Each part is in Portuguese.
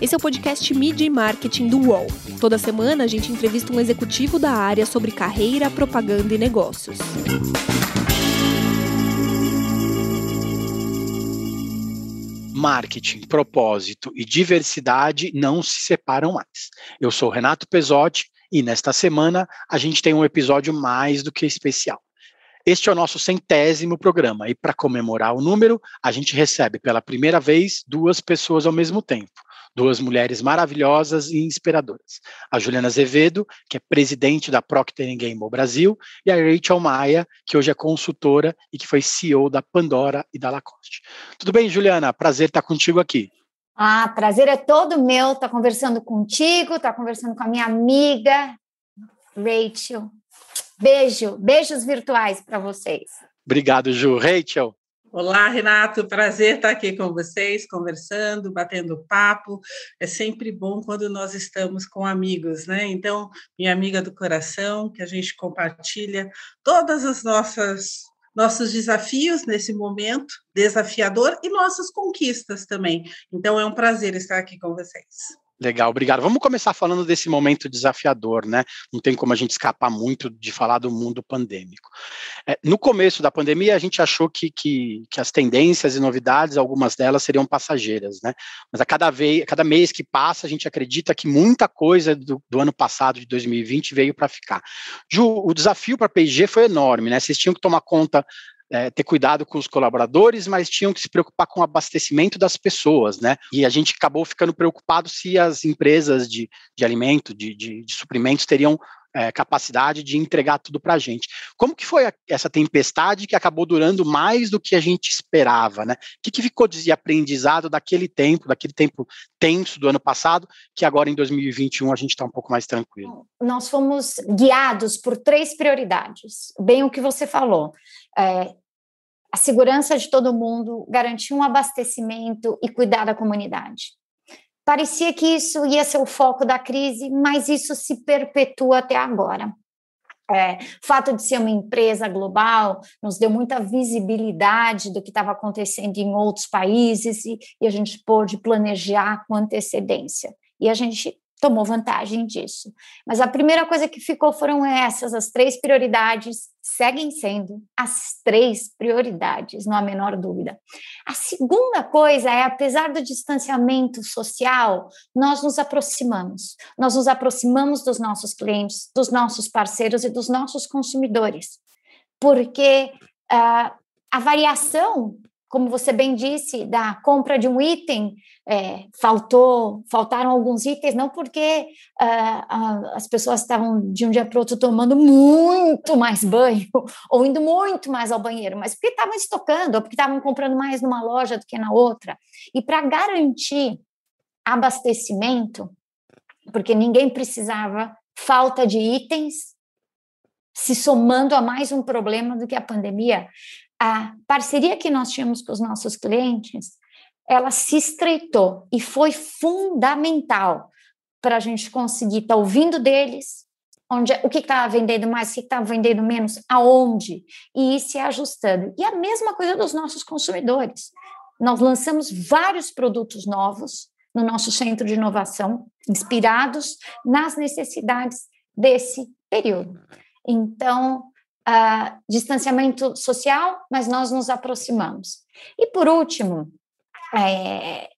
Esse é o podcast Media e Marketing do UOL. Toda semana a gente entrevista um executivo da área sobre carreira, propaganda e negócios. marketing, propósito e diversidade não se separam mais. Eu sou Renato Pesotti e nesta semana a gente tem um episódio mais do que especial. Este é o nosso centésimo programa e para comemorar o número, a gente recebe pela primeira vez duas pessoas ao mesmo tempo duas mulheres maravilhosas e inspiradoras. A Juliana Azevedo, que é presidente da Procter Gamble Brasil, e a Rachel Maia, que hoje é consultora e que foi CEO da Pandora e da Lacoste. Tudo bem, Juliana? Prazer estar contigo aqui. Ah, prazer é todo meu estar conversando contigo, estar conversando com a minha amiga Rachel. Beijo, beijos virtuais para vocês. Obrigado, Ju. Rachel, Olá, Renato, prazer estar aqui com vocês, conversando, batendo papo. É sempre bom quando nós estamos com amigos, né? Então, minha amiga do coração, que a gente compartilha todas as nossas nossos desafios nesse momento desafiador e nossas conquistas também. Então, é um prazer estar aqui com vocês. Legal, obrigado. Vamos começar falando desse momento desafiador, né? Não tem como a gente escapar muito de falar do mundo pandêmico. É, no começo da pandemia, a gente achou que, que, que, as tendências e novidades, algumas delas seriam passageiras, né? Mas a cada, vez, a cada mês que passa, a gente acredita que muita coisa do, do ano passado, de 2020, veio para ficar. Ju, o desafio para a P&G foi enorme, né? Vocês tinham que tomar conta é, ter cuidado com os colaboradores, mas tinham que se preocupar com o abastecimento das pessoas, né? E a gente acabou ficando preocupado se as empresas de, de alimento, de, de, de suprimentos, teriam é, capacidade de entregar tudo para a gente. Como que foi a, essa tempestade que acabou durando mais do que a gente esperava, né? O que, que ficou de aprendizado daquele tempo, daquele tempo tenso do ano passado, que agora em 2021 a gente está um pouco mais tranquilo? Nós fomos guiados por três prioridades, bem o que você falou. É, a segurança de todo mundo, garantir um abastecimento e cuidar da comunidade. Parecia que isso ia ser o foco da crise, mas isso se perpetua até agora. É, o fato de ser uma empresa global nos deu muita visibilidade do que estava acontecendo em outros países e, e a gente pôde planejar com antecedência. E a gente tomou vantagem disso. Mas a primeira coisa que ficou foram essas, as três prioridades seguem sendo as três prioridades, não há menor dúvida. A segunda coisa é, apesar do distanciamento social, nós nos aproximamos. Nós nos aproximamos dos nossos clientes, dos nossos parceiros e dos nossos consumidores, porque uh, a variação como você bem disse, da compra de um item, é, faltou, faltaram alguns itens, não porque uh, uh, as pessoas estavam de um dia para o outro tomando muito mais banho ou indo muito mais ao banheiro, mas porque estavam estocando, ou porque estavam comprando mais numa loja do que na outra. E para garantir abastecimento, porque ninguém precisava falta de itens se somando a mais um problema do que a pandemia, a parceria que nós tínhamos com os nossos clientes, ela se estreitou e foi fundamental para a gente conseguir estar tá ouvindo deles, onde o que estava vendendo mais, o que estava vendendo menos, aonde, e ir se ajustando. E a mesma coisa dos nossos consumidores. Nós lançamos vários produtos novos no nosso centro de inovação, inspirados nas necessidades desse período. Então, uh, distanciamento social, mas nós nos aproximamos. E por último, é,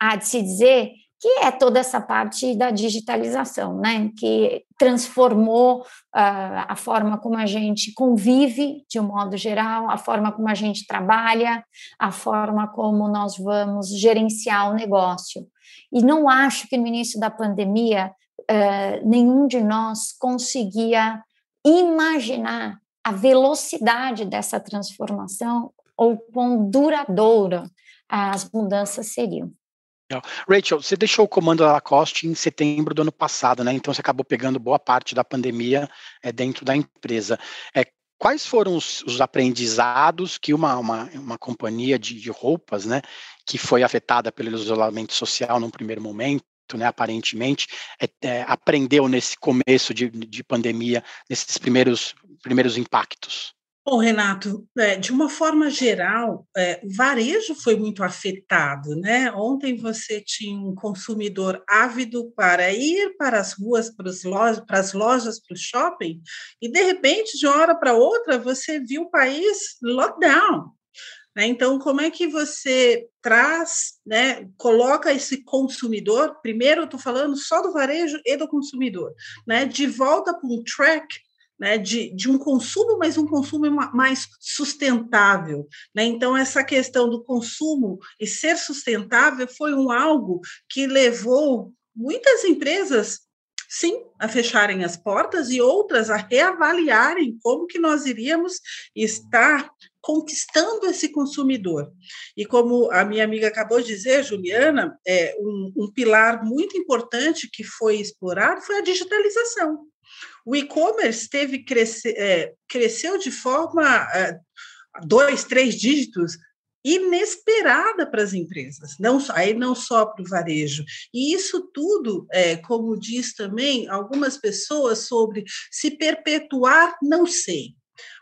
há de se dizer que é toda essa parte da digitalização, né, que transformou uh, a forma como a gente convive, de um modo geral, a forma como a gente trabalha, a forma como nós vamos gerenciar o negócio. E não acho que no início da pandemia uh, nenhum de nós conseguia imaginar a velocidade dessa transformação ou quão duradoura as mudanças seriam. Rachel, você deixou o comando da Lacoste em setembro do ano passado, né? Então você acabou pegando boa parte da pandemia é, dentro da empresa. É, quais foram os, os aprendizados que uma, uma, uma companhia de, de, roupas, né, que foi afetada pelo isolamento social num primeiro momento, né, aparentemente, é, é, aprendeu nesse começo de, de pandemia, nesses primeiros, primeiros impactos? Bom, Renato, é, de uma forma geral, é, o varejo foi muito afetado, né? Ontem você tinha um consumidor ávido para ir para as ruas, para as lojas, para, as lojas, para o shopping, e de repente, de uma hora para outra, você viu o país lockdown. Né? Então, como é que você traz, né, coloca esse consumidor, primeiro eu estou falando só do varejo e do consumidor, né, de volta para um track né, de, de um consumo, mas um consumo mais sustentável. Né? Então, essa questão do consumo e ser sustentável foi um algo que levou muitas empresas sim, a fecharem as portas e outras a reavaliarem como que nós iríamos estar conquistando esse consumidor. E como a minha amiga acabou de dizer, Juliana, é um, um pilar muito importante que foi explorado foi a digitalização. O e-commerce teve crescer, é, cresceu de forma é, dois, três dígitos inesperada para as empresas, não aí não só para o varejo. E isso tudo, é, como diz também algumas pessoas sobre se perpetuar, não sei,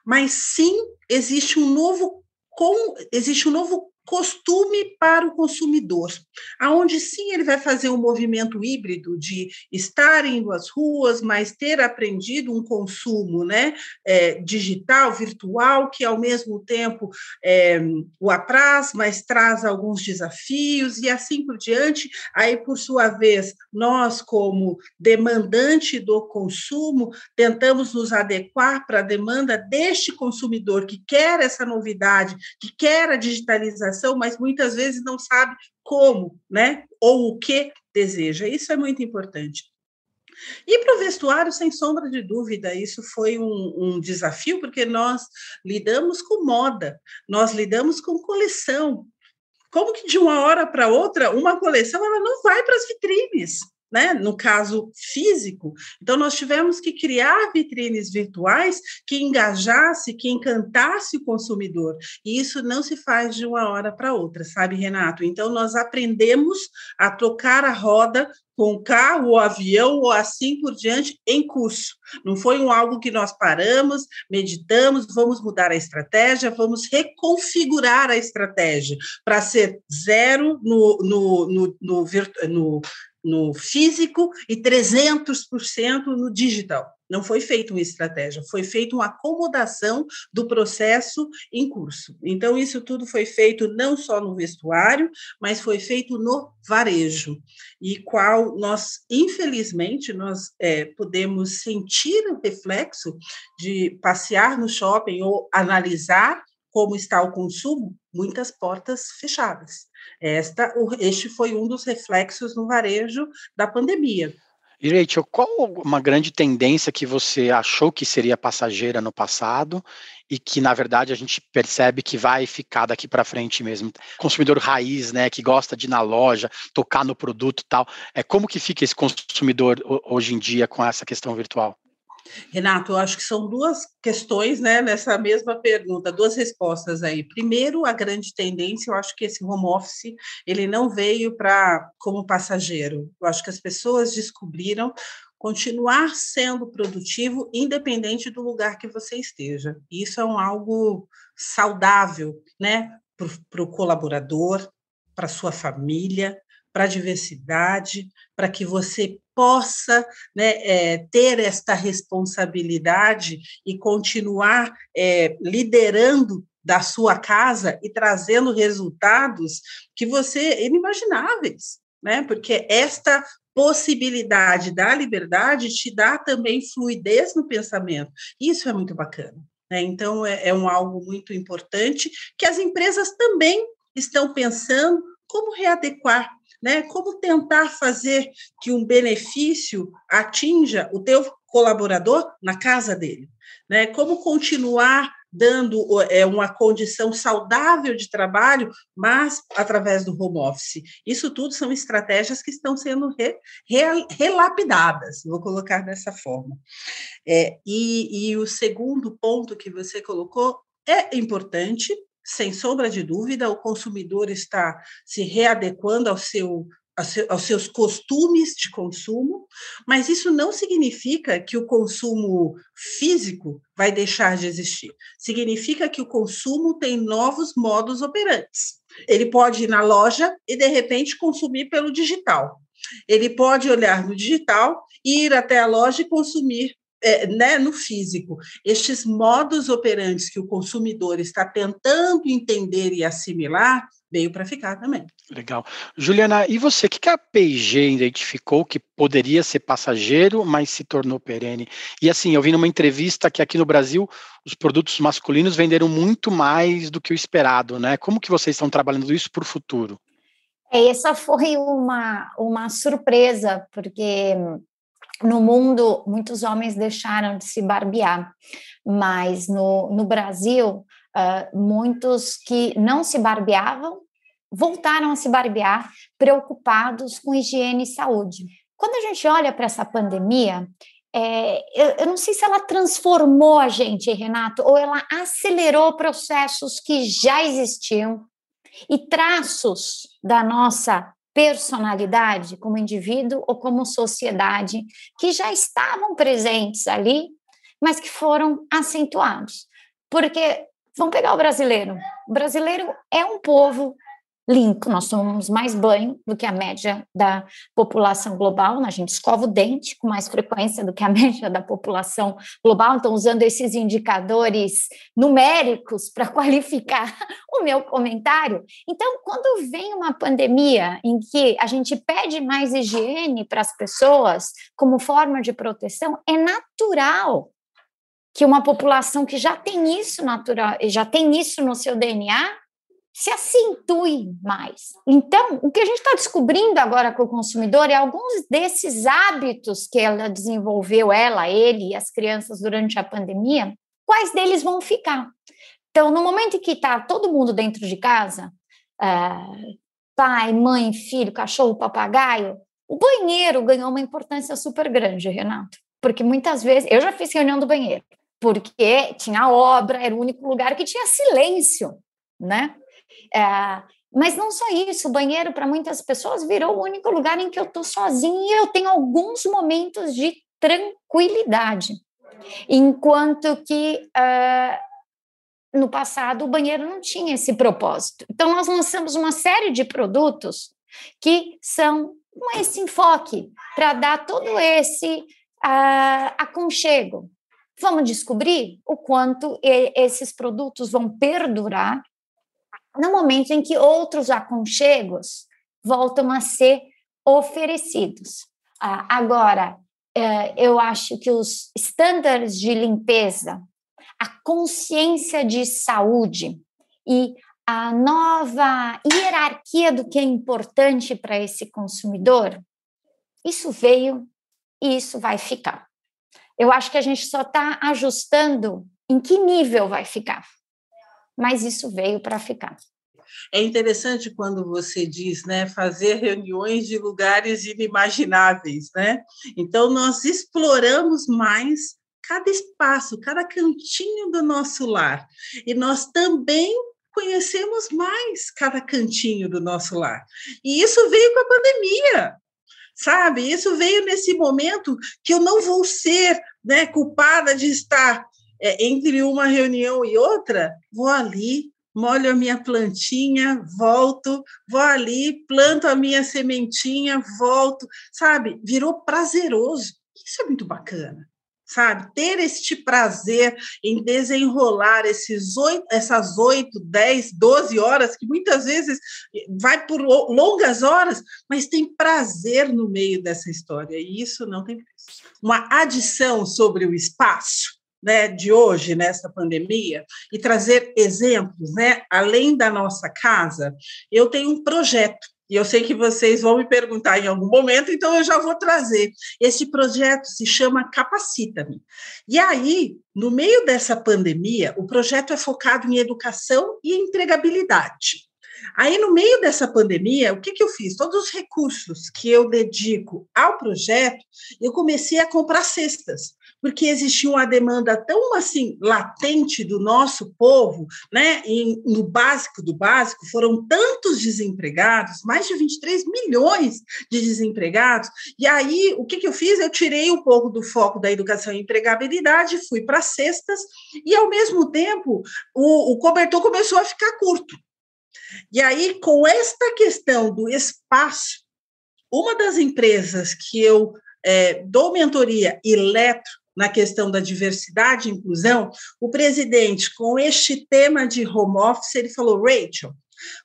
mas sim existe um novo com, existe um novo costume para o consumidor, aonde sim ele vai fazer um movimento híbrido de estar indo às ruas, mas ter aprendido um consumo né, é, digital, virtual, que ao mesmo tempo é, o apraz, mas traz alguns desafios e assim por diante. Aí, por sua vez, nós, como demandante do consumo, tentamos nos adequar para a demanda deste consumidor que quer essa novidade, que quer a digitalização mas muitas vezes não sabe como, né? Ou o que deseja. Isso é muito importante. E para o vestuário, sem sombra de dúvida, isso foi um, um, desafio, porque nós lidamos com moda, nós lidamos com coleção. Como que de uma hora para outra, uma coleção ela não vai para as vitrines? Né, no caso físico. Então, nós tivemos que criar vitrines virtuais que engajasse, que encantasse o consumidor. E isso não se faz de uma hora para outra, sabe, Renato? Então, nós aprendemos a tocar a roda com carro ou avião ou assim por diante em curso. Não foi um algo que nós paramos, meditamos, vamos mudar a estratégia, vamos reconfigurar a estratégia para ser zero no, no, no, no, no no físico e 300% no digital. Não foi feita uma estratégia, foi feita uma acomodação do processo em curso. Então, isso tudo foi feito não só no vestuário, mas foi feito no varejo, e qual nós, infelizmente, nós é, podemos sentir o reflexo de passear no shopping ou analisar como está o consumo, muitas portas fechadas. Esta, este foi um dos reflexos no varejo da pandemia. E, Rachel, qual uma grande tendência que você achou que seria passageira no passado e que, na verdade, a gente percebe que vai ficar daqui para frente mesmo? Consumidor raiz, né, que gosta de ir na loja, tocar no produto e tal. É, como que fica esse consumidor hoje em dia com essa questão virtual? Renato, eu acho que são duas questões né, nessa mesma pergunta, duas respostas aí. Primeiro, a grande tendência, eu acho que esse home office ele não veio para como passageiro. Eu acho que as pessoas descobriram continuar sendo produtivo independente do lugar que você esteja. Isso é um algo saudável, né, para o colaborador, para sua família, para a diversidade, para que você possa né, é, ter esta responsabilidade e continuar é, liderando da sua casa e trazendo resultados que você inimagináveis, né? Porque esta possibilidade da liberdade te dá também fluidez no pensamento. Isso é muito bacana. Né? Então, é, é um algo muito importante que as empresas também estão pensando como readequar né? Como tentar fazer que um benefício atinja o teu colaborador na casa dele, né? Como continuar dando é, uma condição saudável de trabalho, mas através do home office. Isso tudo são estratégias que estão sendo re, re, relapidadas, vou colocar dessa forma. É, e, e o segundo ponto que você colocou é importante, sem sombra de dúvida, o consumidor está se readequando ao seu aos seus costumes de consumo, mas isso não significa que o consumo físico vai deixar de existir. Significa que o consumo tem novos modos operantes. Ele pode ir na loja e, de repente, consumir pelo digital. Ele pode olhar no digital, ir até a loja e consumir é, né, no físico, estes modos operantes que o consumidor está tentando entender e assimilar, veio para ficar também. Legal. Juliana, e você, o que a P&G identificou que poderia ser passageiro, mas se tornou perene? E assim, eu vi numa entrevista que aqui no Brasil os produtos masculinos venderam muito mais do que o esperado, né? Como que vocês estão trabalhando isso para o futuro? É, essa foi uma, uma surpresa, porque no mundo, muitos homens deixaram de se barbear, mas no, no Brasil, uh, muitos que não se barbeavam voltaram a se barbear, preocupados com higiene e saúde. Quando a gente olha para essa pandemia, é, eu, eu, não sei se ela transformou a gente, Renato, ou ela acelerou processos que já existiam e traços da nossa personalidade como indivíduo ou como sociedade que já estavam presentes ali, mas que foram acentuados. Porque vamos pegar o brasileiro. O brasileiro é um povo limpo, nós tomamos mais banho do que a média da população global, a gente escova o dente com mais frequência do que a média da população global, então usando esses indicadores numéricos para qualificar o meu comentário. Então, quando vem uma pandemia em que a gente pede mais higiene para as pessoas como forma de proteção, é natural que uma população que já tem isso natural, já tem isso no seu DNA, se acentue mais. Então, o que a gente está descobrindo agora com o consumidor é alguns desses hábitos que ela desenvolveu, ela, ele e as crianças durante a pandemia, quais deles vão ficar. Então, no momento em que está todo mundo dentro de casa, uh, pai, mãe, filho, cachorro, papagaio, o banheiro ganhou uma importância super grande, Renato. Porque muitas vezes, eu já fiz reunião do banheiro, porque tinha obra, era o único lugar que tinha silêncio, né? É, mas não só isso, o banheiro para muitas pessoas virou o único lugar em que eu estou sozinha e eu tenho alguns momentos de tranquilidade. Enquanto que uh, no passado o banheiro não tinha esse propósito. Então, nós lançamos uma série de produtos que são com esse enfoque para dar todo esse uh, aconchego. Vamos descobrir o quanto esses produtos vão perdurar no momento em que outros aconchegos voltam a ser oferecidos. Ah, agora, eh, eu acho que os estándares de limpeza, a consciência de saúde e a nova hierarquia do que é importante para esse consumidor, isso veio e isso vai ficar. Eu acho que a gente só está ajustando em que nível vai ficar mas isso veio para ficar. É interessante quando você diz, né, fazer reuniões de lugares inimagináveis, né? Então nós exploramos mais cada espaço, cada cantinho do nosso lar. E nós também conhecemos mais cada cantinho do nosso lar. E isso veio com a pandemia. Sabe? Isso veio nesse momento que eu não vou ser, né, culpada de estar é, entre uma reunião e outra, vou ali, molho a minha plantinha, volto, vou ali, planto a minha sementinha, volto, sabe? Virou prazeroso. Isso é muito bacana, sabe? Ter este prazer em desenrolar esses oito, essas oito, dez, doze horas, que muitas vezes vai por longas horas, mas tem prazer no meio dessa história, e isso não tem preço. Uma adição sobre o espaço né, de hoje, nessa pandemia, e trazer exemplos, né, além da nossa casa, eu tenho um projeto. E eu sei que vocês vão me perguntar em algum momento, então eu já vou trazer. Esse projeto se chama Capacita-me. E aí, no meio dessa pandemia, o projeto é focado em educação e empregabilidade. Aí, no meio dessa pandemia, o que, que eu fiz? Todos os recursos que eu dedico ao projeto, eu comecei a comprar cestas porque existia uma demanda tão assim latente do nosso povo, né? E no básico do básico foram tantos desempregados, mais de 23 milhões de desempregados. E aí, o que, que eu fiz? Eu tirei um pouco do foco da educação e empregabilidade, fui para cestas e ao mesmo tempo o, o cobertor começou a ficar curto. E aí, com esta questão do espaço, uma das empresas que eu é, dou mentoria e na questão da diversidade e inclusão, o presidente, com este tema de home office, ele falou, Rachel,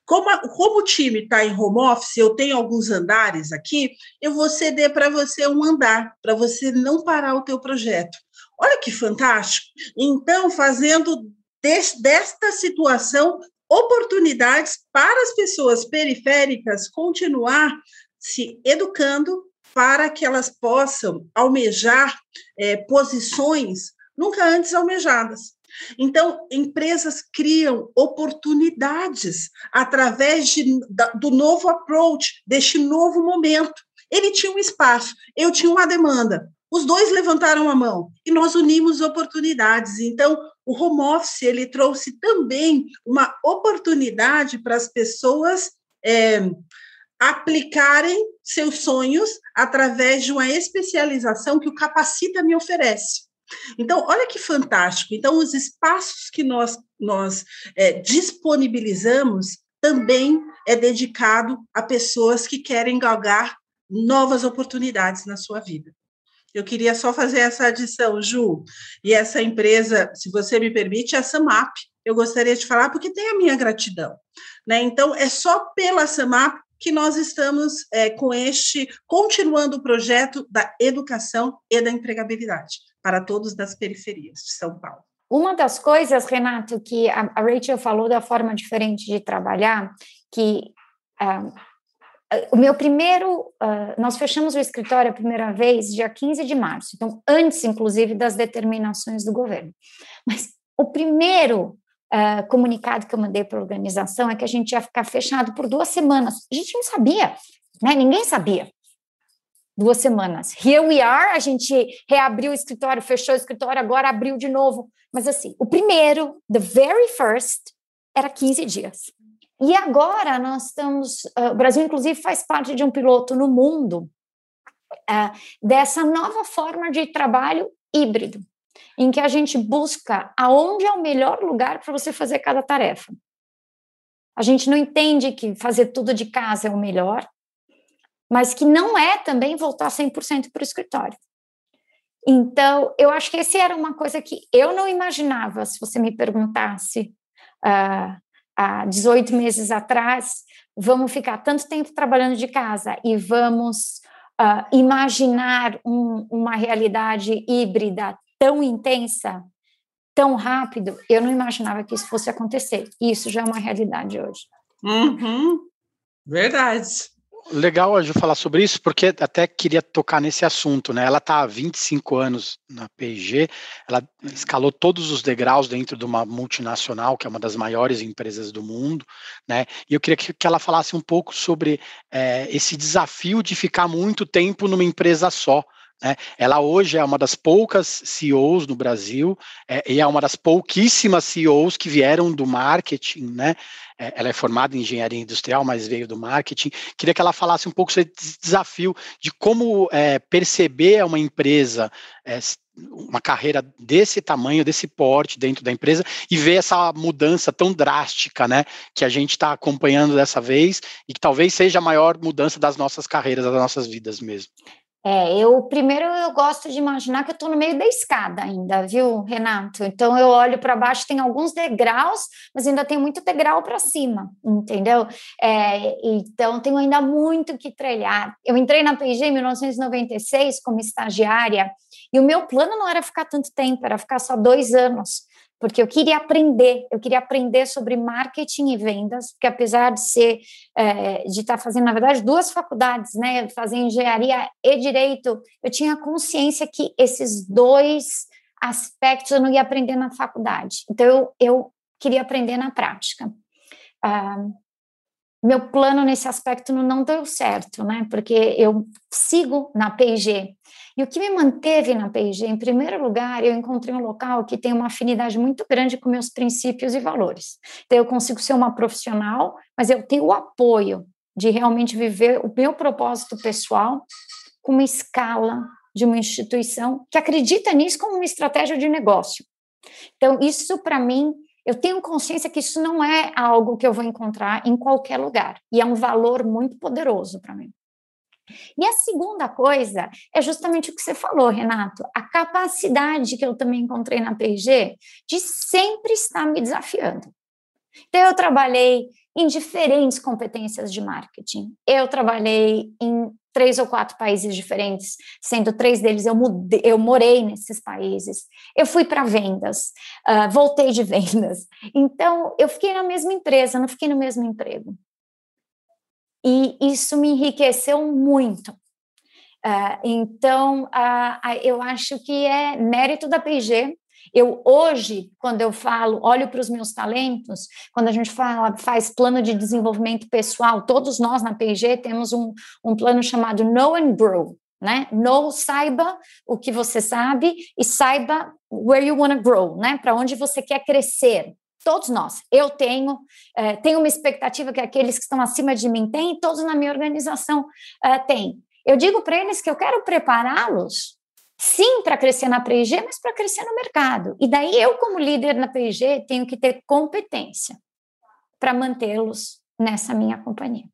como, a, como o time está em home office, eu tenho alguns andares aqui, eu vou ceder para você um andar, para você não parar o teu projeto. Olha que fantástico! Então, fazendo des, desta situação oportunidades para as pessoas periféricas continuar se educando para que elas possam almejar é, posições nunca antes almejadas. Então, empresas criam oportunidades através de, da, do novo approach, deste novo momento. Ele tinha um espaço, eu tinha uma demanda. Os dois levantaram a mão e nós unimos oportunidades. Então, o home office ele trouxe também uma oportunidade para as pessoas é, aplicarem seus sonhos através de uma especialização que o Capacita me oferece. Então, olha que fantástico. Então, os espaços que nós, nós é, disponibilizamos também é dedicado a pessoas que querem galgar novas oportunidades na sua vida. Eu queria só fazer essa adição, Ju, e essa empresa, se você me permite, é a SAMAP. Eu gostaria de falar porque tem a minha gratidão. Né? Então, é só pela SAMAP que nós estamos é, com este, continuando o projeto da educação e da empregabilidade para todos das periferias de São Paulo. Uma das coisas, Renato, que a, Rachel falou da forma diferente de trabalhar, que uh, o meu primeiro, uh, nós fechamos o escritório a primeira vez dia 15 de março, então antes, inclusive, das determinações do governo. Mas o primeiro uh, comunicado que eu mandei para a organização é que a gente ia ficar fechado por duas semanas. A gente não sabia, né? Ninguém sabia. Duas semanas. Here we are, a gente reabriu o escritório, fechou o escritório, agora abriu de novo. Mas assim, o primeiro, the very first, era 15 dias. E agora nós estamos, uh, o Brasil inclusive faz parte de um piloto no mundo uh, dessa nova forma de trabalho híbrido em que a gente busca aonde é o melhor lugar para você fazer cada tarefa. A gente não entende que fazer tudo de casa é o melhor, mas que não é também voltar 100% para o escritório. Então, eu acho que esse era uma coisa que eu não imaginava, se você me perguntasse uh, há 18 meses atrás, vamos ficar tanto tempo trabalhando de casa e vamos uh, imaginar um, uma realidade híbrida tão intensa, tão rápido, eu não imaginava que isso fosse acontecer. E isso já é uma realidade hoje. Uhum. Verdade. Legal a Ju falar sobre isso, porque até queria tocar nesse assunto, né? Ela está há 25 anos na P&G, ela escalou todos os degraus dentro de uma multinacional, que é uma das maiores empresas do mundo, né? E eu queria que, que ela falasse um pouco sobre é, esse desafio de ficar muito tempo numa empresa só, né? Ela hoje é uma das poucas CEOs no Brasil é, e é uma das pouquíssimas CEOs que vieram do marketing, né? É, ela é formada em engenharia industrial, mas veio do marketing. Queria que ela falasse um pouco sobre esse desafio de como é, perceber uma empresa, é, uma carreira desse tamanho, desse porte dentro da empresa e ver essa mudança tão drástica, né, que a gente está acompanhando dessa vez e que talvez seja a maior mudança das nossas carreiras, das nossas vidas mesmo. É, eu primeiro eu gosto de imaginar que eu estou no meio da escada ainda, viu, Renato? Então eu olho para baixo, tem alguns degraus, mas ainda tem muito degrau para cima, entendeu? É, então tenho ainda muito que trilhar. Eu entrei na P&G em 1996 como estagiária e o meu plano não era ficar tanto tempo, era ficar só dois anos porque eu queria aprender, eu queria aprender sobre marketing e vendas, porque apesar de ser, é, de estar fazendo, na verdade, duas faculdades, né, fazer engenharia e direito, eu tinha consciência que esses dois aspectos eu não ia aprender na faculdade, então eu, eu queria aprender na prática. Ah, meu plano nesse aspecto não deu certo, né? Porque eu sigo na P&G. E o que me manteve na P&G, em primeiro lugar, eu encontrei um local que tem uma afinidade muito grande com meus princípios e valores. Então, eu consigo ser uma profissional, mas eu tenho o apoio de realmente viver o meu propósito pessoal com uma escala de uma instituição que acredita nisso como uma estratégia de negócio. Então, isso para mim eu tenho consciência que isso não é algo que eu vou encontrar em qualquer lugar, e é um valor muito poderoso para mim. E a segunda coisa é justamente o que você falou, Renato, a capacidade que eu também encontrei na PG de sempre estar me desafiando. Então, eu trabalhei em diferentes competências de marketing. Eu trabalhei em três ou quatro países diferentes, sendo três deles eu, mudei, eu morei nesses países. Eu fui para vendas, uh, voltei de vendas. Então, eu fiquei na mesma empresa, não fiquei no mesmo emprego. E isso me enriqueceu muito. Uh, então, uh, eu acho que é mérito da PG eu hoje, quando eu falo, olho para os meus talentos, quando a gente fala, faz plano de desenvolvimento pessoal, todos nós na P&G temos um, um plano chamado Know and Grow, né? Know, saiba o que você sabe e saiba where you want to grow, né? Para onde você quer crescer. Todos nós. Eu tenho, é, tenho uma expectativa que aqueles que estão acima de mim têm e todos na minha organização é, têm. Eu digo para eles que eu quero prepará-los sim para crescer na P&G, mas para crescer no mercado. E daí eu, como líder na P&G, tenho que ter competência para mantê-los nessa minha companhia.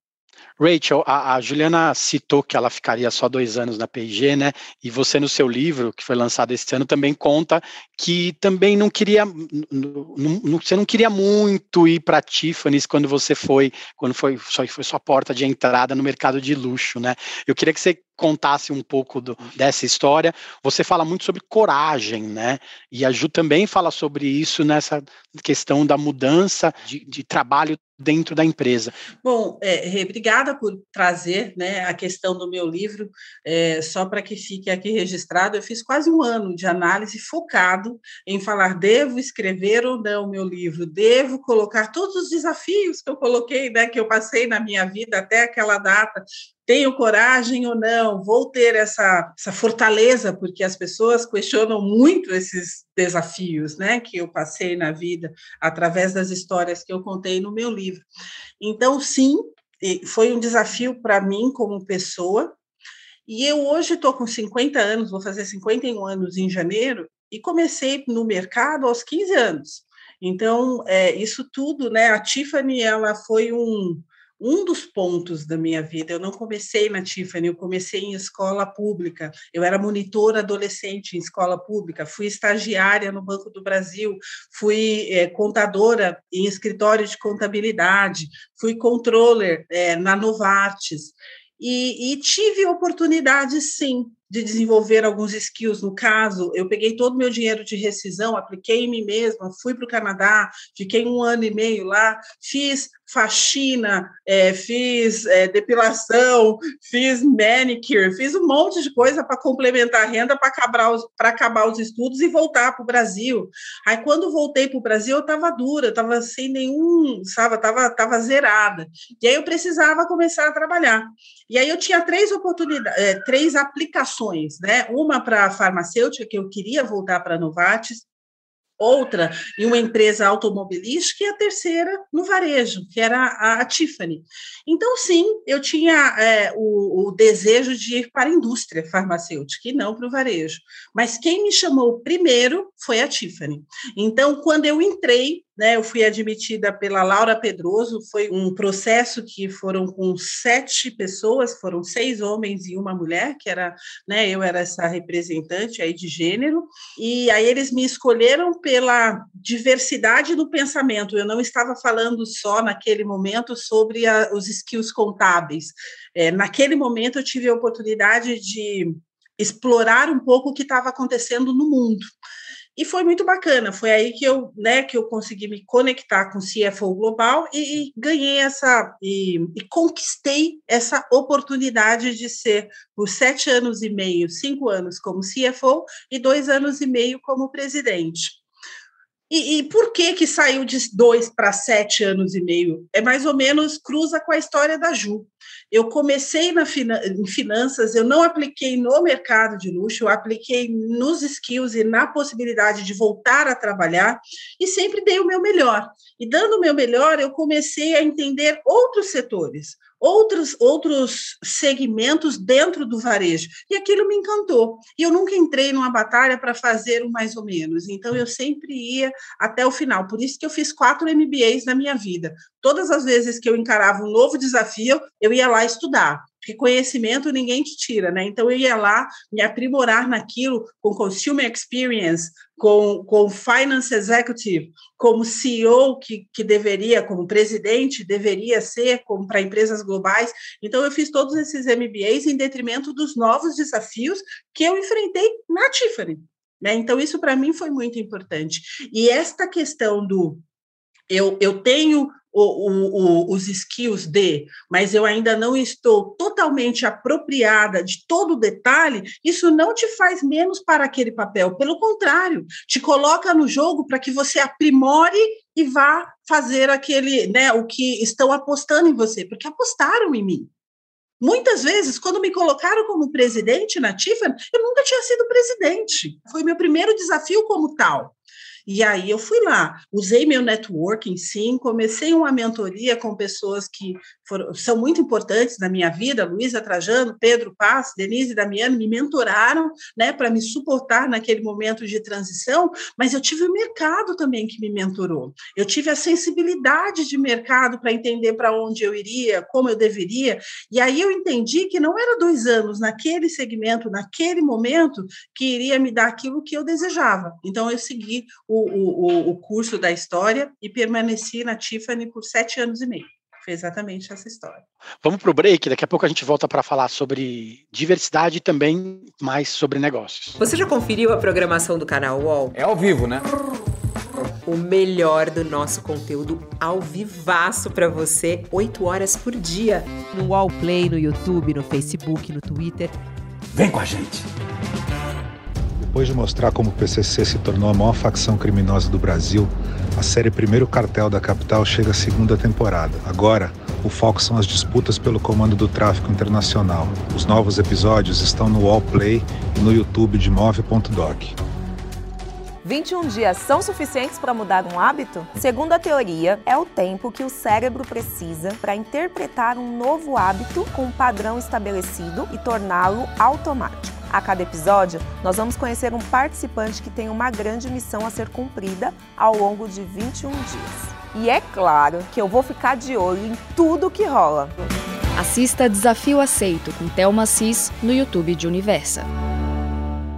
Rachel, a, a, Juliana citou que ela ficaria só dois anos na P&G, né? E você no seu livro, que foi lançado esse ano, também conta que também não queria, você não queria muito ir para Tiffany's quando você foi, quando foi, foi sua porta de entrada no mercado de luxo, né? Eu queria que você contasse um pouco do, dessa história. Você fala muito sobre coragem, né? E a Ju também fala sobre isso nessa questão da mudança de, de trabalho dentro da empresa. Bom, é, obrigada por trazer né, a questão do meu livro, é, só para que fique aqui registrado, eu fiz quase um ano de análise focado em falar, devo escrever ou não o meu livro, devo colocar todos os desafios que eu coloquei, né, que eu passei na minha vida até aquela data, tenho coragem ou não, vou ter essa, essa fortaleza, porque as pessoas questionam muito esses desafios né, que eu passei na vida através das histórias que eu contei no meu livro. Então, sim, foi um desafio para mim como pessoa, e eu hoje estou com 50 anos, vou fazer 51 anos em janeiro, e comecei no mercado aos 15 anos. Então, é, isso tudo, né? A Tiffany, ela foi um, um dos pontos da minha vida. Eu não comecei na Tiffany, eu comecei em escola pública. Eu era monitora adolescente em escola pública, fui estagiária no Banco do Brasil, fui é, contadora em escritório de contabilidade, fui controller é, na Novartis. E, e tive oportunidade, sim, de desenvolver alguns skills. No caso, eu peguei todo o meu dinheiro de rescisão, apliquei em mim mesma, fui para o Canadá, fiquei um ano e meio lá, fiz faxina, é, fiz é, depilação, fiz manicure, fiz um monte de coisa para complementar a renda para acabar, os, acabar os estudos e voltar para o Brasil. Aí, quando voltei para o Brasil, eu estava dura, estava sem nenhum, sabe, estava tava zerada. E aí eu precisava começar a trabalhar. E aí eu tinha três oportunidades, é, três aplicações, né? Uma para farmacêutica, que eu queria voltar para Novartis, outra em uma empresa automobilística e a terceira no varejo, que era a, a Tiffany. Então, sim, eu tinha é, o, o, desejo de ir para a indústria farmacêutica e não para o varejo. Mas quem me chamou primeiro foi a Tiffany. Então, quando eu entrei né, eu fui admitida pela Laura Pedroso, foi um processo que foram com sete pessoas, foram seis homens e uma mulher, que era, né, eu era essa representante aí de gênero, e aí eles me escolheram pela diversidade do pensamento, eu não estava falando só naquele momento sobre a, os skills contábeis, é, naquele momento eu tive a oportunidade de explorar um pouco o que estava acontecendo no mundo. E foi muito bacana, foi aí que eu, né, que eu consegui me conectar com o CFO Global e, e ganhei essa, e, e, conquistei essa oportunidade de ser por sete anos e meio, cinco anos como CFO e dois anos e meio como presidente. E, e, por que que saiu de dois para sete anos e meio? É mais ou menos cruza com a história da Ju. Eu comecei na em finanças, eu não apliquei no mercado de luxo, eu apliquei nos skills e na possibilidade de voltar a trabalhar e sempre dei o meu melhor. E dando o meu melhor, eu comecei a entender outros setores, outros, outros segmentos dentro do varejo. E aquilo me encantou. E eu nunca entrei numa batalha para fazer um mais ou menos. Então, eu sempre ia até o final. Por isso que eu fiz quatro MBAs na minha vida. Todas as vezes que eu encarava um novo desafio, eu ia lá estudar porque conhecimento ninguém te tira, né? Então eu ia lá me aprimorar naquilo com consumer experience, com, com finance executive, como CEO que, que deveria, como presidente deveria ser, como para empresas globais. Então eu fiz todos esses MBAs em detrimento dos novos desafios que eu enfrentei na Tiffany. Né? Então isso para mim foi muito importante. E esta questão do eu, eu tenho o, o, os skills de, mas eu ainda não estou totalmente apropriada de todo o detalhe, isso não te faz menos para aquele papel. Pelo contrário, te coloca no jogo para que você aprimore e vá fazer aquele, né, o que estão apostando em você, porque apostaram em mim. Muitas vezes, quando me colocaram como presidente na Tiffany, eu nunca tinha sido presidente. Foi meu primeiro desafio como tal. E aí eu fui lá, usei meu networking, sim, comecei uma mentoria com pessoas que foram, são muito importantes na minha vida, Luísa Trajano, Pedro Paz, Denise Damiano, me mentoraram, né, para me suportar naquele momento de transição, mas eu tive o mercado também que me mentorou. Eu tive a sensibilidade de mercado para entender para onde eu iria, como eu deveria, e aí eu entendi que não era dois anos naquele segmento, naquele momento, que iria me dar aquilo que eu desejava. Então eu segui o o, o, curso da história e permaneci na Tiffany por sete anos e meio. Foi exatamente essa história. Vamos para o break, daqui a pouco a gente volta para falar sobre diversidade e também mais sobre negócios. Você já conferiu a programação do canal UOL? É ao vivo, né? O melhor do nosso conteúdo ao vivaço para você, 8 horas por dia. No UOL Play, no YouTube, no Facebook, no Twitter. Vem com a gente! Depois de mostrar como o PCC se tornou a maior facção criminosa do Brasil, a série Primeiro Cartel da Capital chega à segunda temporada. Agora, o foco são as disputas pelo comando do tráfico internacional. Os novos episódios estão no Wallplay e no YouTube de Move.doc. 21 dias são suficientes para mudar um hábito? Segundo a teoria, é o tempo que o cérebro precisa para interpretar um novo hábito com um padrão estabelecido e torná-lo automático. A cada episódio, nós vamos conhecer um participante que tem uma grande missão a ser cumprida ao longo de 21 dias. E é claro que eu vou ficar de olho em tudo que rola. Assista Desafio Aceito com Thelma Cis no YouTube de Universa.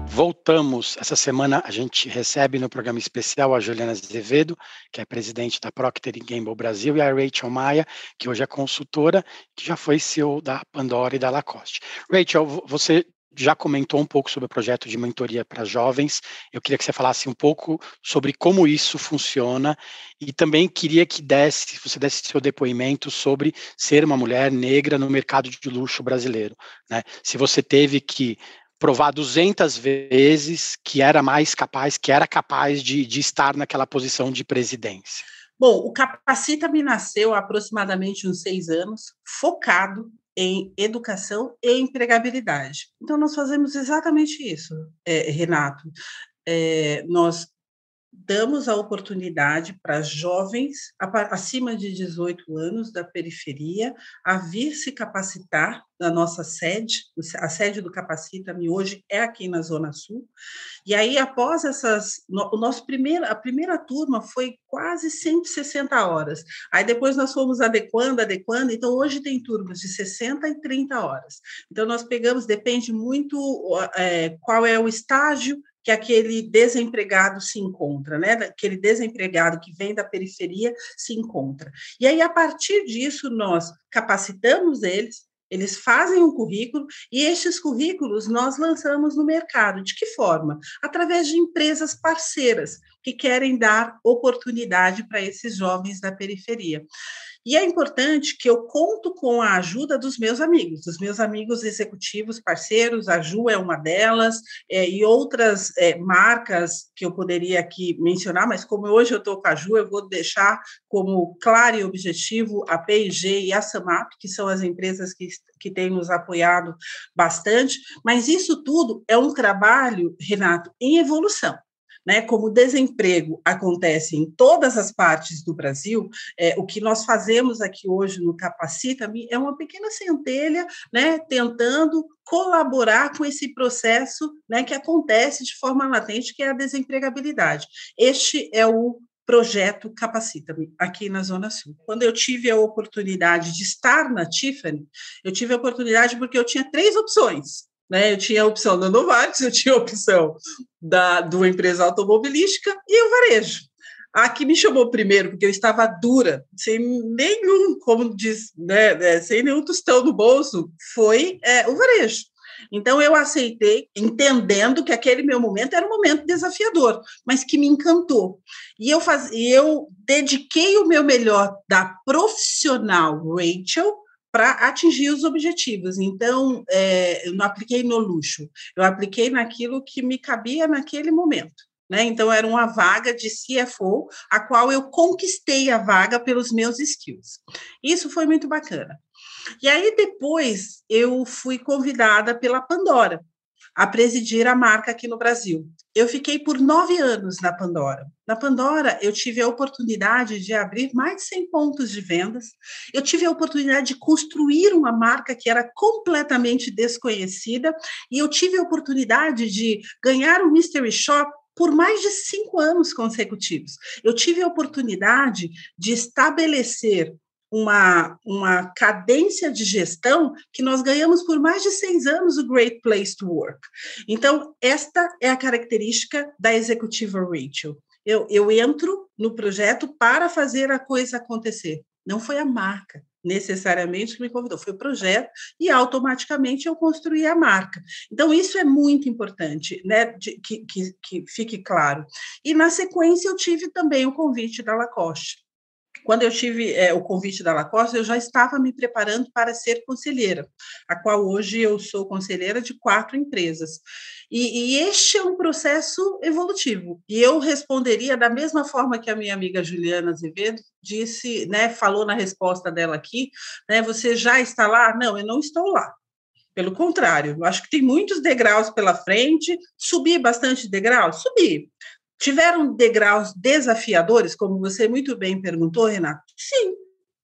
Voltamos. Essa semana a gente recebe no programa especial a Juliana Azevedo, que é presidente da Procter Gamble Brasil, e a Rachel Maia, que hoje é consultora, que já foi CEO da Pandora e da Lacoste. Rachel, você já comentou um pouco sobre o projeto de mentoria para jovens. Eu queria que você falasse um pouco sobre como isso funciona e também queria que desse, você desse seu depoimento sobre ser uma mulher negra no mercado de luxo brasileiro. Né? Se você teve que provar 200 vezes que era mais capaz, que era capaz de, de estar naquela posição de presidência. Bom, o Capacita-me nasceu há aproximadamente uns seis anos, focado em educação e empregabilidade. Então, nós fazemos exatamente isso, é, Renato. É, nós damos a oportunidade para jovens acima de 18 anos da periferia a vir se capacitar na nossa sede, a sede do Capacita-me hoje é aqui na Zona Sul, e aí após essas, o nosso primeiro, a primeira turma foi quase 160 horas, aí depois nós fomos adequando, adequando, então hoje tem turmas de 60 e 30 horas, então nós pegamos, depende muito é, qual é o estágio que aquele desempregado se encontra, né? Aquele desempregado que vem da periferia se encontra. E aí, a partir disso, nós capacitamos eles, eles fazem um currículo e estes currículos nós lançamos no mercado. De que forma? Através de empresas parceiras que querem dar oportunidade para esses jovens da periferia. E é importante que eu conto com a ajuda dos meus amigos, dos meus amigos executivos, parceiros, a Ju é uma delas, é, e outras é, marcas que eu poderia aqui mencionar, mas como hoje eu estou com a Ju, eu vou deixar como claro e objetivo a P&G e a Samap, que são as empresas que, que têm nos apoiado bastante, mas isso tudo é um trabalho, Renato, em evolução né, como o desemprego acontece em todas as partes do Brasil, é, o que nós fazemos aqui hoje no Capacita-me é uma pequena centelha, né, tentando colaborar com esse processo né, que acontece de forma latente, que é a desempregabilidade. Este é o projeto Capacita-me, aqui na Zona Sul. Quando eu tive a oportunidade de estar na Tiffany, eu tive a oportunidade porque eu tinha três opções. Né? Eu tinha a opção da Novartis, eu tinha a opção da, empresa automobilística e o varejo. A que me chamou primeiro, porque eu estava dura, sem nenhum, como diz, né, né sem nenhum tostão no bolso, foi é, o varejo. Então eu aceitei, entendendo que aquele meu momento era um momento desafiador, mas que me encantou. E eu, faz, eu dediquei o meu melhor da profissional Rachel para atingir os objetivos. Então, é, eu não apliquei no luxo, eu apliquei naquilo que me cabia naquele momento. Né? Então, era uma vaga de CFO, a qual eu conquistei a vaga pelos meus skills. Isso foi muito bacana. E aí, depois, eu fui convidada pela Pandora a presidir a marca aqui no Brasil. Eu fiquei por nove anos na Pandora. Na Pandora, eu tive a oportunidade de abrir mais de 100 pontos de vendas. Eu tive a oportunidade de construir uma marca que era completamente desconhecida. E eu tive a oportunidade de ganhar o Mystery Shop por mais de cinco anos consecutivos. Eu tive a oportunidade de estabelecer uma, uma cadência de gestão que nós ganhamos por mais de seis anos o Great Place to Work. Então, esta é a característica da executiva Rachel. Eu, eu entro no projeto para fazer a coisa acontecer. Não foi a marca necessariamente que me convidou, foi o projeto e automaticamente eu construí a marca. Então, isso é muito importante, né, de, que, que, que fique claro. E na sequência eu tive também o convite da Lacoste. Quando eu tive é, o convite da Lacoste, eu já estava me preparando para ser conselheira, a qual hoje eu sou conselheira de quatro empresas. E, e, este é um processo evolutivo. E eu responderia da mesma forma que a minha amiga Juliana Azevedo disse, né, falou na resposta dela aqui, né, você já está lá? Não, eu não estou lá. Pelo contrário, eu acho que tem muitos degraus pela frente. Subi bastante degraus? Subi. Tiveram degraus desafiadores, como você muito bem perguntou, Renato? Sim,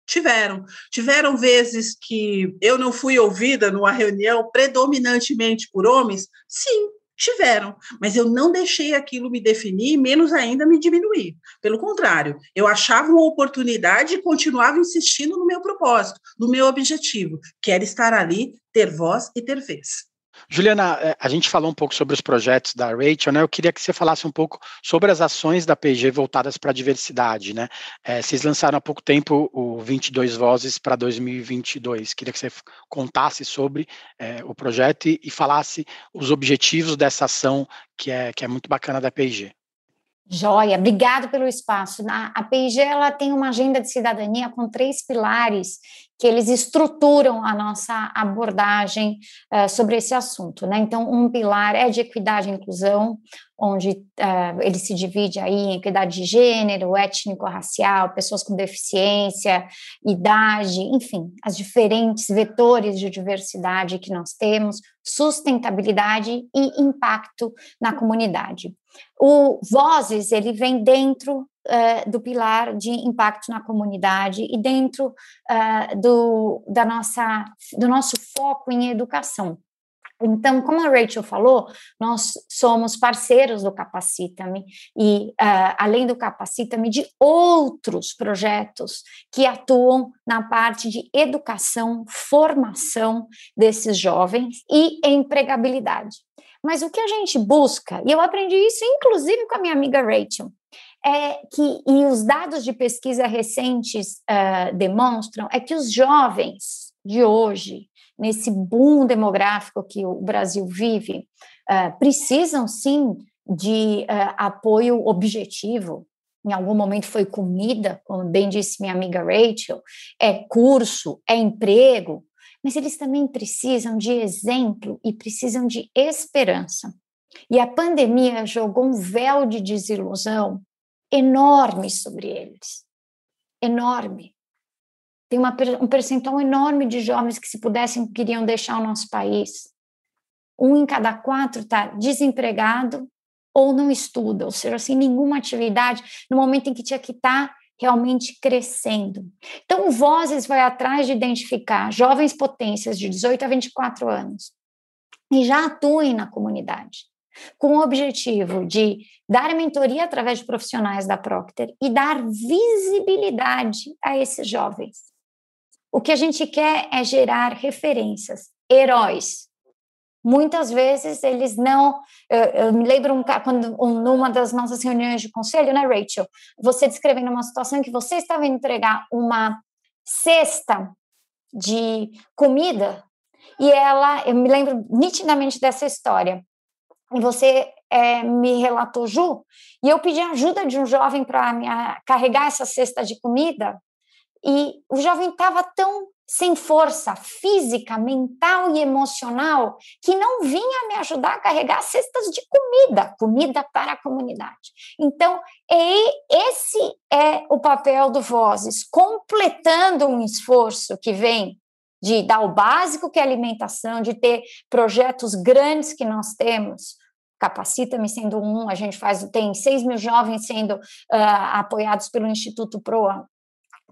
tiveram. Tiveram vezes que eu não fui ouvida numa reunião predominantemente por homens? Sim, tiveram, mas eu não deixei aquilo me definir, menos ainda me diminuir. Pelo contrário, eu achava uma oportunidade e continuava insistindo no meu propósito, no meu objetivo, que era estar ali, ter voz e ter vez. Juliana, é, a gente falou um pouco sobre os projetos da Rachel, né? Eu queria que você falasse um pouco sobre as ações da PG voltadas para a diversidade, né? É, vocês lançaram há pouco tempo o 22 Vozes para 2022. Queria que você contasse sobre é, o projeto e, e, falasse os objetivos dessa ação que é, que é muito bacana da PG. Joia, obrigado pelo espaço. A PIG ela tem uma agenda de cidadania com três pilares que eles estruturam a nossa abordagem uh, sobre esse assunto. Né? Então, um pilar é de equidade e inclusão, onde uh, ele se divide aí em equidade de gênero, étnico-racial, pessoas com deficiência, idade, enfim, as diferentes vetores de diversidade que nós temos, sustentabilidade e impacto na comunidade. O Vozes, ele vem dentro uh, do pilar de impacto na comunidade e dentro uh, do, da nossa, do nosso foco em educação. Então, como a Rachel falou, nós somos parceiros do Capacita-me e, uh, além do Capacita-me, de outros projetos que atuam na parte de educação, formação desses jovens e empregabilidade. Mas o que a gente busca, e eu aprendi isso inclusive com a minha amiga Rachel, é que, e os dados de pesquisa recentes uh, demonstram, é que os jovens de hoje, nesse boom demográfico que o Brasil vive, uh, precisam sim de uh, apoio objetivo, em algum momento foi comida, como bem disse minha amiga Rachel, é curso, é emprego, mas eles também precisam de exemplo e precisam de esperança. E a pandemia jogou um véu de desilusão enorme sobre eles. Enorme. Tem uma, um percentual enorme de jovens que, se pudessem, queriam deixar o nosso país. Um em cada quatro está desempregado ou não estuda, ou seja, sem nenhuma atividade, no momento em que tinha que estar tá realmente crescendo. Então, Vozes vai atrás de identificar jovens potências de 18 a 24 anos e já atuem na comunidade, com o objetivo de dar mentoria através de profissionais da Procter e dar visibilidade a esses jovens. O que a gente quer é gerar referências, heróis, muitas vezes eles não. Eu, eu me lembro um, quando um, numa das nossas reuniões de conselho, né, Rachel? Você descrevendo uma situação em que você estava indo entregar uma cesta de comida e ela, eu me lembro nitidamente dessa história. E você é, me relatou, Ju, e eu pedi ajuda de um jovem para carregar essa cesta de comida, e o jovem estava tão sem força física, mental e emocional, que não vinha me ajudar a carregar cestas de comida, comida para a comunidade. Então, esse é o papel do Vozes, completando um esforço que vem de dar o básico que é alimentação, de ter projetos grandes que nós temos, Capacita-me sendo um, a gente faz, tem 6 mil jovens sendo uh, apoiados pelo Instituto PROA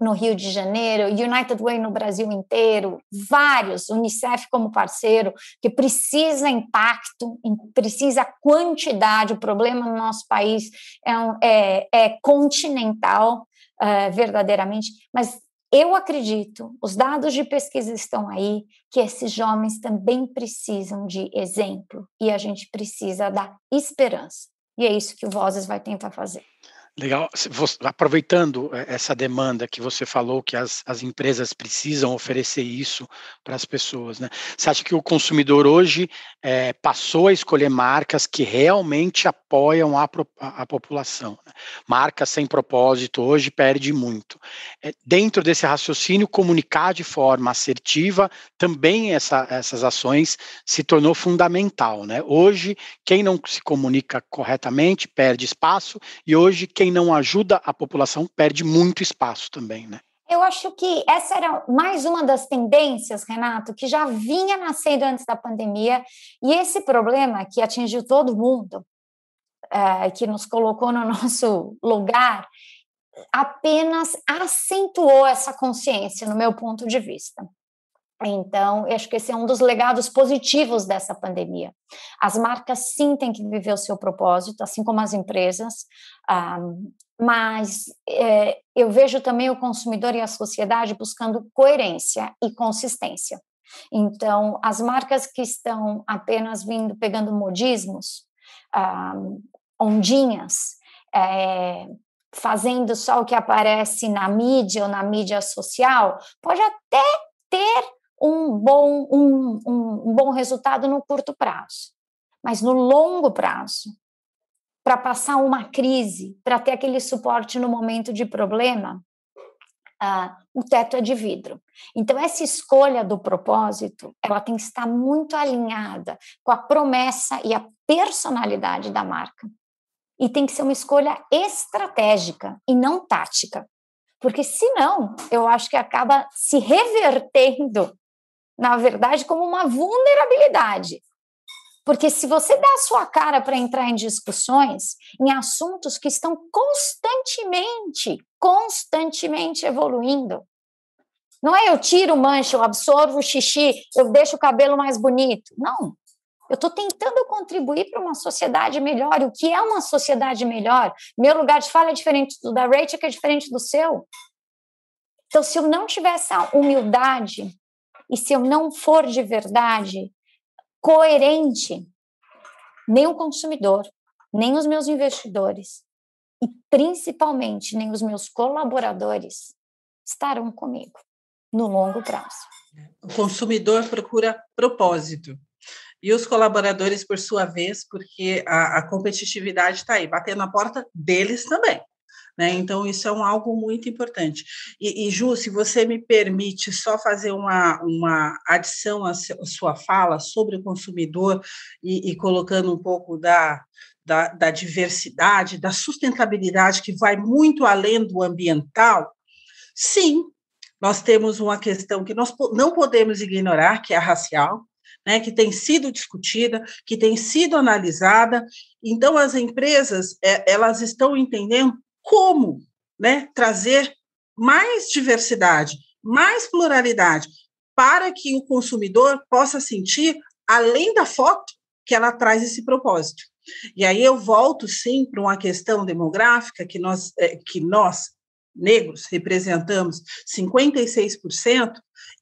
no Rio de Janeiro, United Way no Brasil inteiro, vários, Unicef como parceiro, que precisa impacto, precisa quantidade. O problema no nosso país é, é, é continental, uh, verdadeiramente, mas eu acredito, os dados de pesquisa estão aí, que esses jovens também precisam de exemplo e a gente precisa dar esperança. E é isso que o Vozes vai tentar fazer. Legal. Aproveitando eh, essa demanda que você falou que as, as empresas precisam oferecer isso para as pessoas, né? Você acha que o consumidor hoje é, passou a escolher marcas que realmente apoiam a, a, a população? Né? Marcas sem propósito hoje perde muito. É, dentro desse raciocínio, comunicar de forma assertiva também essa, essas ações se tornou fundamental, né? Hoje, quem não se comunica corretamente perde espaço e hoje quem quem não ajuda a população perde muito espaço também, né? Eu acho que essa era mais uma das tendências, Renato, que já vinha nascendo antes da pandemia, e esse problema que atingiu todo mundo, é, que nos colocou no nosso lugar, apenas acentuou essa consciência, no meu ponto de vista. Então, acho que esse é um dos legados positivos dessa pandemia. As marcas sim têm que viver o seu propósito, assim como as empresas, um, mas é, eu vejo também o consumidor e a sociedade buscando coerência e consistência. Então, as marcas que estão apenas vindo, pegando modismos, um, ondinhas, é, fazendo só o que aparece na mídia ou na mídia social, pode até ter um bom, um, um, um bom resultado no curto prazo. Mas no longo prazo, para passar uma crise, para ter aquele suporte no momento de problema, uh, o teto é de vidro. Então, essa escolha do propósito, ela tem que estar muito alinhada com a promessa e a personalidade da marca. E tem que ser uma escolha estratégica e não tática. Porque senão, eu acho que acaba se revertendo na verdade, como uma vulnerabilidade. Porque se você dá a sua cara para entrar em discussões, em assuntos que estão constantemente, constantemente evoluindo, não é eu tiro mancha, eu absorvo xixi, eu deixo o cabelo mais bonito. Não. Eu estou tentando contribuir para uma sociedade melhor. E o que é uma sociedade melhor? Meu lugar de fala é diferente do da Rachel, que é diferente do seu. Então, se eu não tiver essa humildade e se eu não for de verdade coerente, nem o consumidor, nem os meus investidores e principalmente nem os meus colaboradores estarão comigo no longo prazo. O consumidor procura propósito. E os colaboradores, por sua vez, porque a, a competitividade está aí, batendo na porta deles também. Né? Então, isso é um algo muito importante. E, e, Ju, se você me permite só fazer uma, uma adição à sua fala sobre o consumidor e, e colocando um pouco da, da, da, diversidade, da sustentabilidade, que vai muito além do ambiental, sim, nós temos uma questão que nós não podemos ignorar, que é a racial, né, que tem sido discutida, que tem sido analisada. Então, as empresas é, elas estão entendendo como né, trazer mais diversidade, mais pluralidade, para que o consumidor possa sentir, além da foto, que ela traz esse propósito. E aí eu volto, sim, para uma questão demográfica, que nós, é, que nós negros representamos 56%,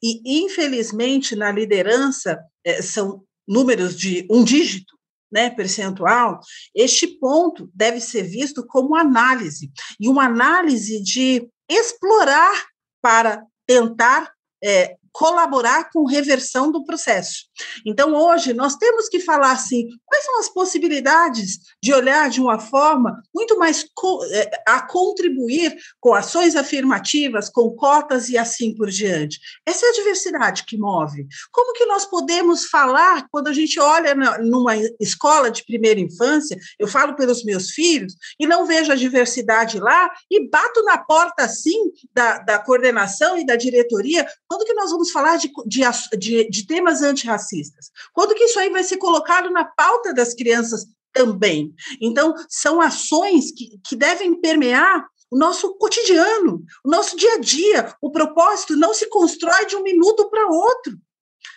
e, infelizmente, na liderança, é, são números de um dígito, né, percentual, este ponto deve ser visto como análise, e uma análise de explorar para tentar é, colaborar com reversão do processo. Então, hoje, nós temos que falar assim: quais são as possibilidades de olhar de uma forma muito mais co é, a contribuir com ações afirmativas, com cotas e assim por diante? Essa é a diversidade que move. Como que nós podemos falar quando a gente olha numa escola de primeira infância? Eu falo pelos meus filhos e não vejo a diversidade lá e bato na porta assim da, da coordenação e da diretoria. Quando que nós vamos vamos falar de, de, de, de temas antirracistas? Quando que isso aí vai ser colocado na pauta das crianças também? Então, são ações que, que devem permear o nosso cotidiano, o nosso dia a dia. O propósito não se constrói de um minuto para outro.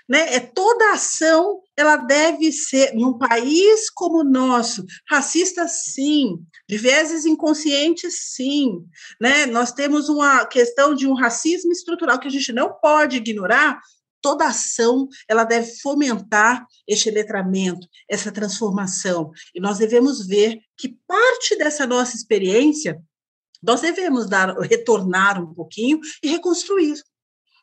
Né? É toda ação ela deve ser num país como o nosso, racista sim, de vezes inconsciente sim, né? Nós temos uma questão de um racismo estrutural que a gente não pode ignorar. Toda ação ela deve fomentar este letramento, essa transformação, e nós devemos ver que parte dessa nossa experiência nós devemos dar retornar um pouquinho e reconstruir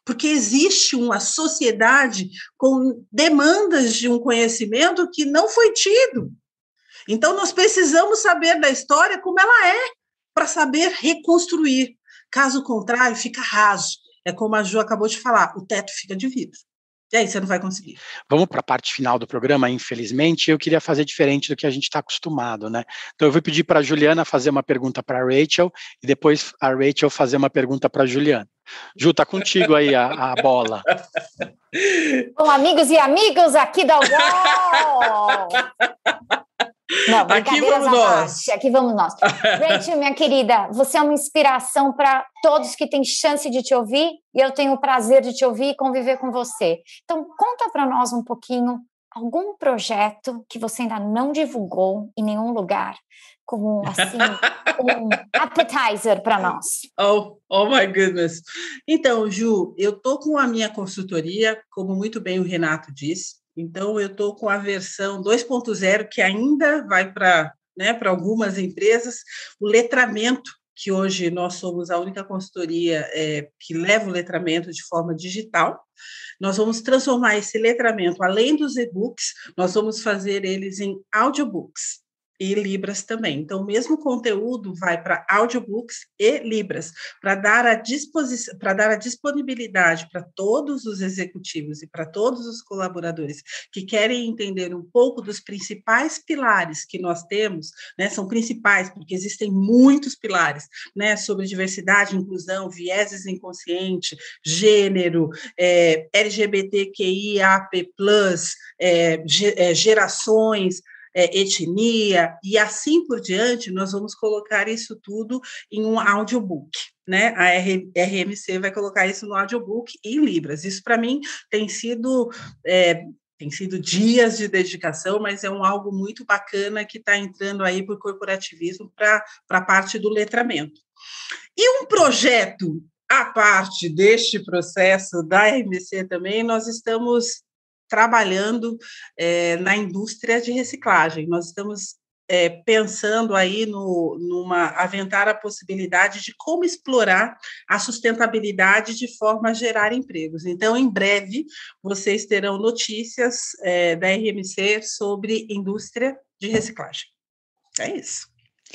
porque existe uma sociedade com demandas de um conhecimento que não foi tido. Então, nós precisamos saber da história como ela é, para saber reconstruir. Caso contrário, fica raso. É como a Ju acabou de falar: o teto fica de vidro. E aí você não vai conseguir. Vamos para a parte final do programa, infelizmente. Eu queria fazer diferente do que a gente está acostumado, né? Então eu vou pedir para a Juliana fazer uma pergunta para a Rachel e depois a Rachel fazer uma pergunta para a Juliana. Ju, tá contigo aí a, a, bola. Bom, amigos e amigos aqui da UOL! Não, aqui vamos nós. Aqui vamos nós. Rachel, minha querida, você é uma inspiração para todos que têm chance de te ouvir e eu tenho o prazer de te ouvir e conviver com você. Então, conta para nós um pouquinho algum projeto que você ainda não divulgou em nenhum lugar, como assim, um appetizer para nós. Oh, oh my goodness. Então, Ju, eu tô com a minha consultoria, como muito bem o Renato disse, então, eu estou com a versão 2.0, que ainda vai para né, algumas empresas, o letramento, que hoje nós somos a única consultoria é, que leva o letramento de forma digital. Nós vamos transformar esse letramento, além dos e-books, nós vamos fazer eles em audiobooks e Libras também. Então, o mesmo conteúdo vai para audiobooks e Libras, para dar a para dar a disponibilidade para todos os executivos e para todos os colaboradores que querem entender um pouco dos principais pilares que nós temos, né? São principais porque existem muitos pilares, né? Sobre diversidade, inclusão, vieses inconsciente, gênero, é, LGBTQIAP+, é, é, gerações, é, etnia e assim por diante, nós vamos colocar isso tudo em um audiobook. Né? A RMC vai colocar isso no audiobook em Libras. Isso, para mim, tem sido. É, tem sido dias de dedicação, mas é um algo muito bacana que está entrando aí por corporativismo para a parte do letramento. E um projeto à parte deste processo da RMC também, nós estamos trabalhando é, na indústria de reciclagem. Nós estamos é, pensando aí no, numa aventar a possibilidade de como explorar a sustentabilidade de forma a gerar empregos. Então, em breve, vocês terão notícias é, da RMC sobre indústria de reciclagem. É isso.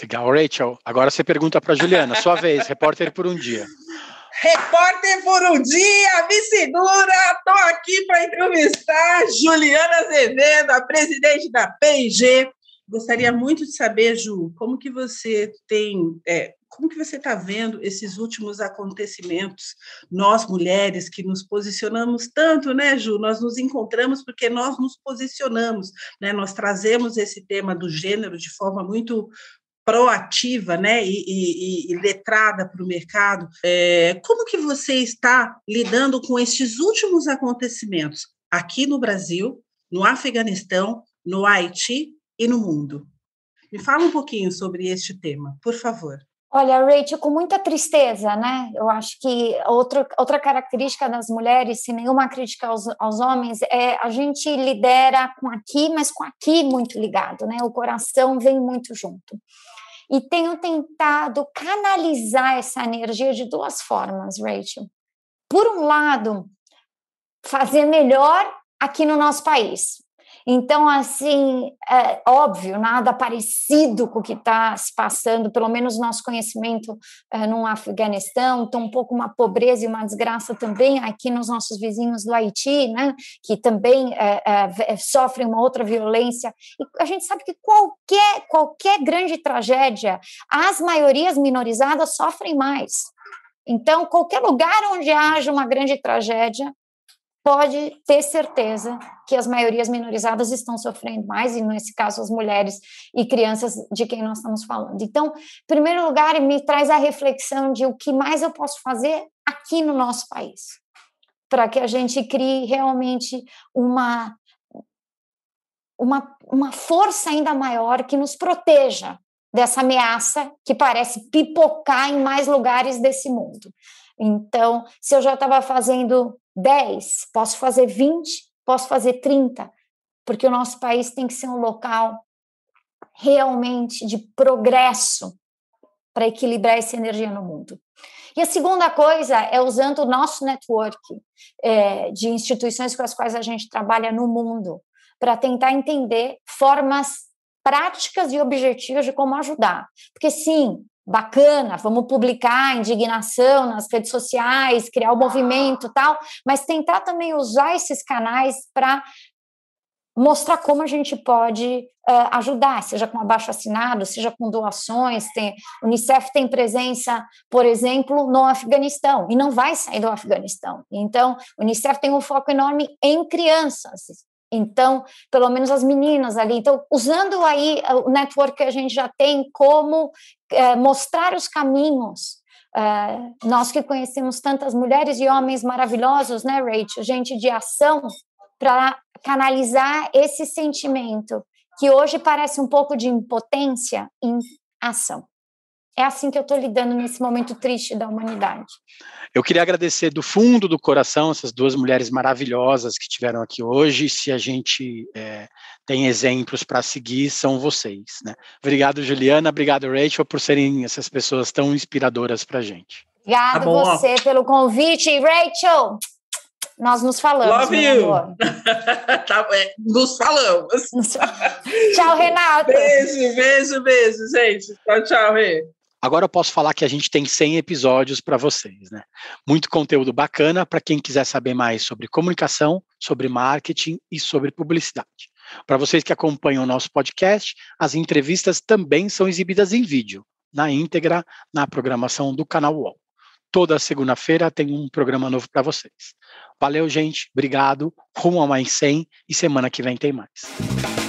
Legal, Rachel. Agora você pergunta para Juliana, sua vez, repórter por um dia. Repórter por um dia, me segura, estou aqui para entrevistar Juliana Azevedo, a presidente da P&G. Gostaria muito de saber, Ju, como que você tem, é, como que você está vendo esses últimos acontecimentos? Nós, mulheres, que nos posicionamos tanto, né, Ju? Nós nos encontramos porque nós nos posicionamos, né? Nós trazemos esse tema do gênero de forma muito proativa né, e, e, e letrada para o mercado, é, como que você está lidando com estes últimos acontecimentos aqui no Brasil, no Afeganistão, no Haiti e no mundo? Me fala um pouquinho sobre este tema, por favor. Olha, Rachel, com muita tristeza, né? Eu acho que outra, outra característica das mulheres, se nenhuma crítica aos, aos homens, é a gente lidera com aqui, mas com aqui muito ligado, né? O coração vem muito junto e tenho tentado canalizar essa energia de duas formas, Rachel. Por um lado, fazer melhor aqui no nosso país. Então, assim, é óbvio, nada parecido com o que está se passando, pelo menos nosso conhecimento é, no Afeganistão, então um pouco uma pobreza e uma desgraça também aqui nos nossos vizinhos do Haiti, né, que também é, é, sofrem uma outra violência. E a gente sabe que qualquer, qualquer grande tragédia, as maiorias minorizadas sofrem mais. Então, qualquer lugar onde haja uma grande tragédia, pode ter certeza que as maiorias minorizadas estão sofrendo mais, e nesse caso as mulheres e crianças de quem nós estamos falando. Então, em primeiro lugar, me traz a reflexão de o que mais eu posso fazer aqui no nosso país, para que a gente crie realmente uma, uma, uma força ainda maior que nos proteja dessa ameaça que parece pipocar em mais lugares desse mundo. Então, se eu já estava fazendo 10, posso fazer 20, posso fazer 30, porque o nosso país tem que ser um local realmente de progresso para equilibrar essa energia no mundo. E a segunda coisa é usando o nosso network é, de instituições com as quais a gente trabalha no mundo, para tentar entender formas práticas e objetivas de como ajudar. Porque, sim, bacana, vamos publicar indignação nas redes sociais, criar o movimento tal, mas tentar também usar esses canais para mostrar como a gente pode uh, ajudar, seja com abaixo assinado, seja com doações. Tem, Unicef tem presença, por exemplo, no Afeganistão e não vai sair do Afeganistão. Então, Unicef tem um foco enorme em crianças. Então, pelo menos as meninas ali. Então, usando aí o network que a gente já tem, como é, mostrar os caminhos. É, nós que conhecemos tantas mulheres e homens maravilhosos, né, Rachel? Gente de ação, para canalizar esse sentimento que hoje parece um pouco de impotência em ação. É assim que eu estou lidando nesse momento triste da humanidade. Eu queria agradecer do fundo do coração essas duas mulheres maravilhosas que tiveram aqui hoje. Se a gente é, tem exemplos para seguir, são vocês. Né? Obrigado, Juliana. Obrigado, Rachel, por serem essas pessoas tão inspiradoras para a gente. Obrigado tá você pelo convite. Rachel, nós nos falamos. Love you. tá, é, nos falamos. tchau, Renato. Beijo, beijo, beijo, gente. Tchau, tchau, Rê. Agora eu posso falar que a gente tem 100 episódios para vocês, né? Muito conteúdo bacana para quem quiser saber mais sobre comunicação, sobre marketing e sobre publicidade. Para vocês que acompanham o nosso podcast, as entrevistas também são exibidas em vídeo, na íntegra, na programação do canal UOL. Toda segunda-feira tem um programa novo para vocês. Valeu, gente. Obrigado. Rumo a mais 100 e semana que vem tem mais.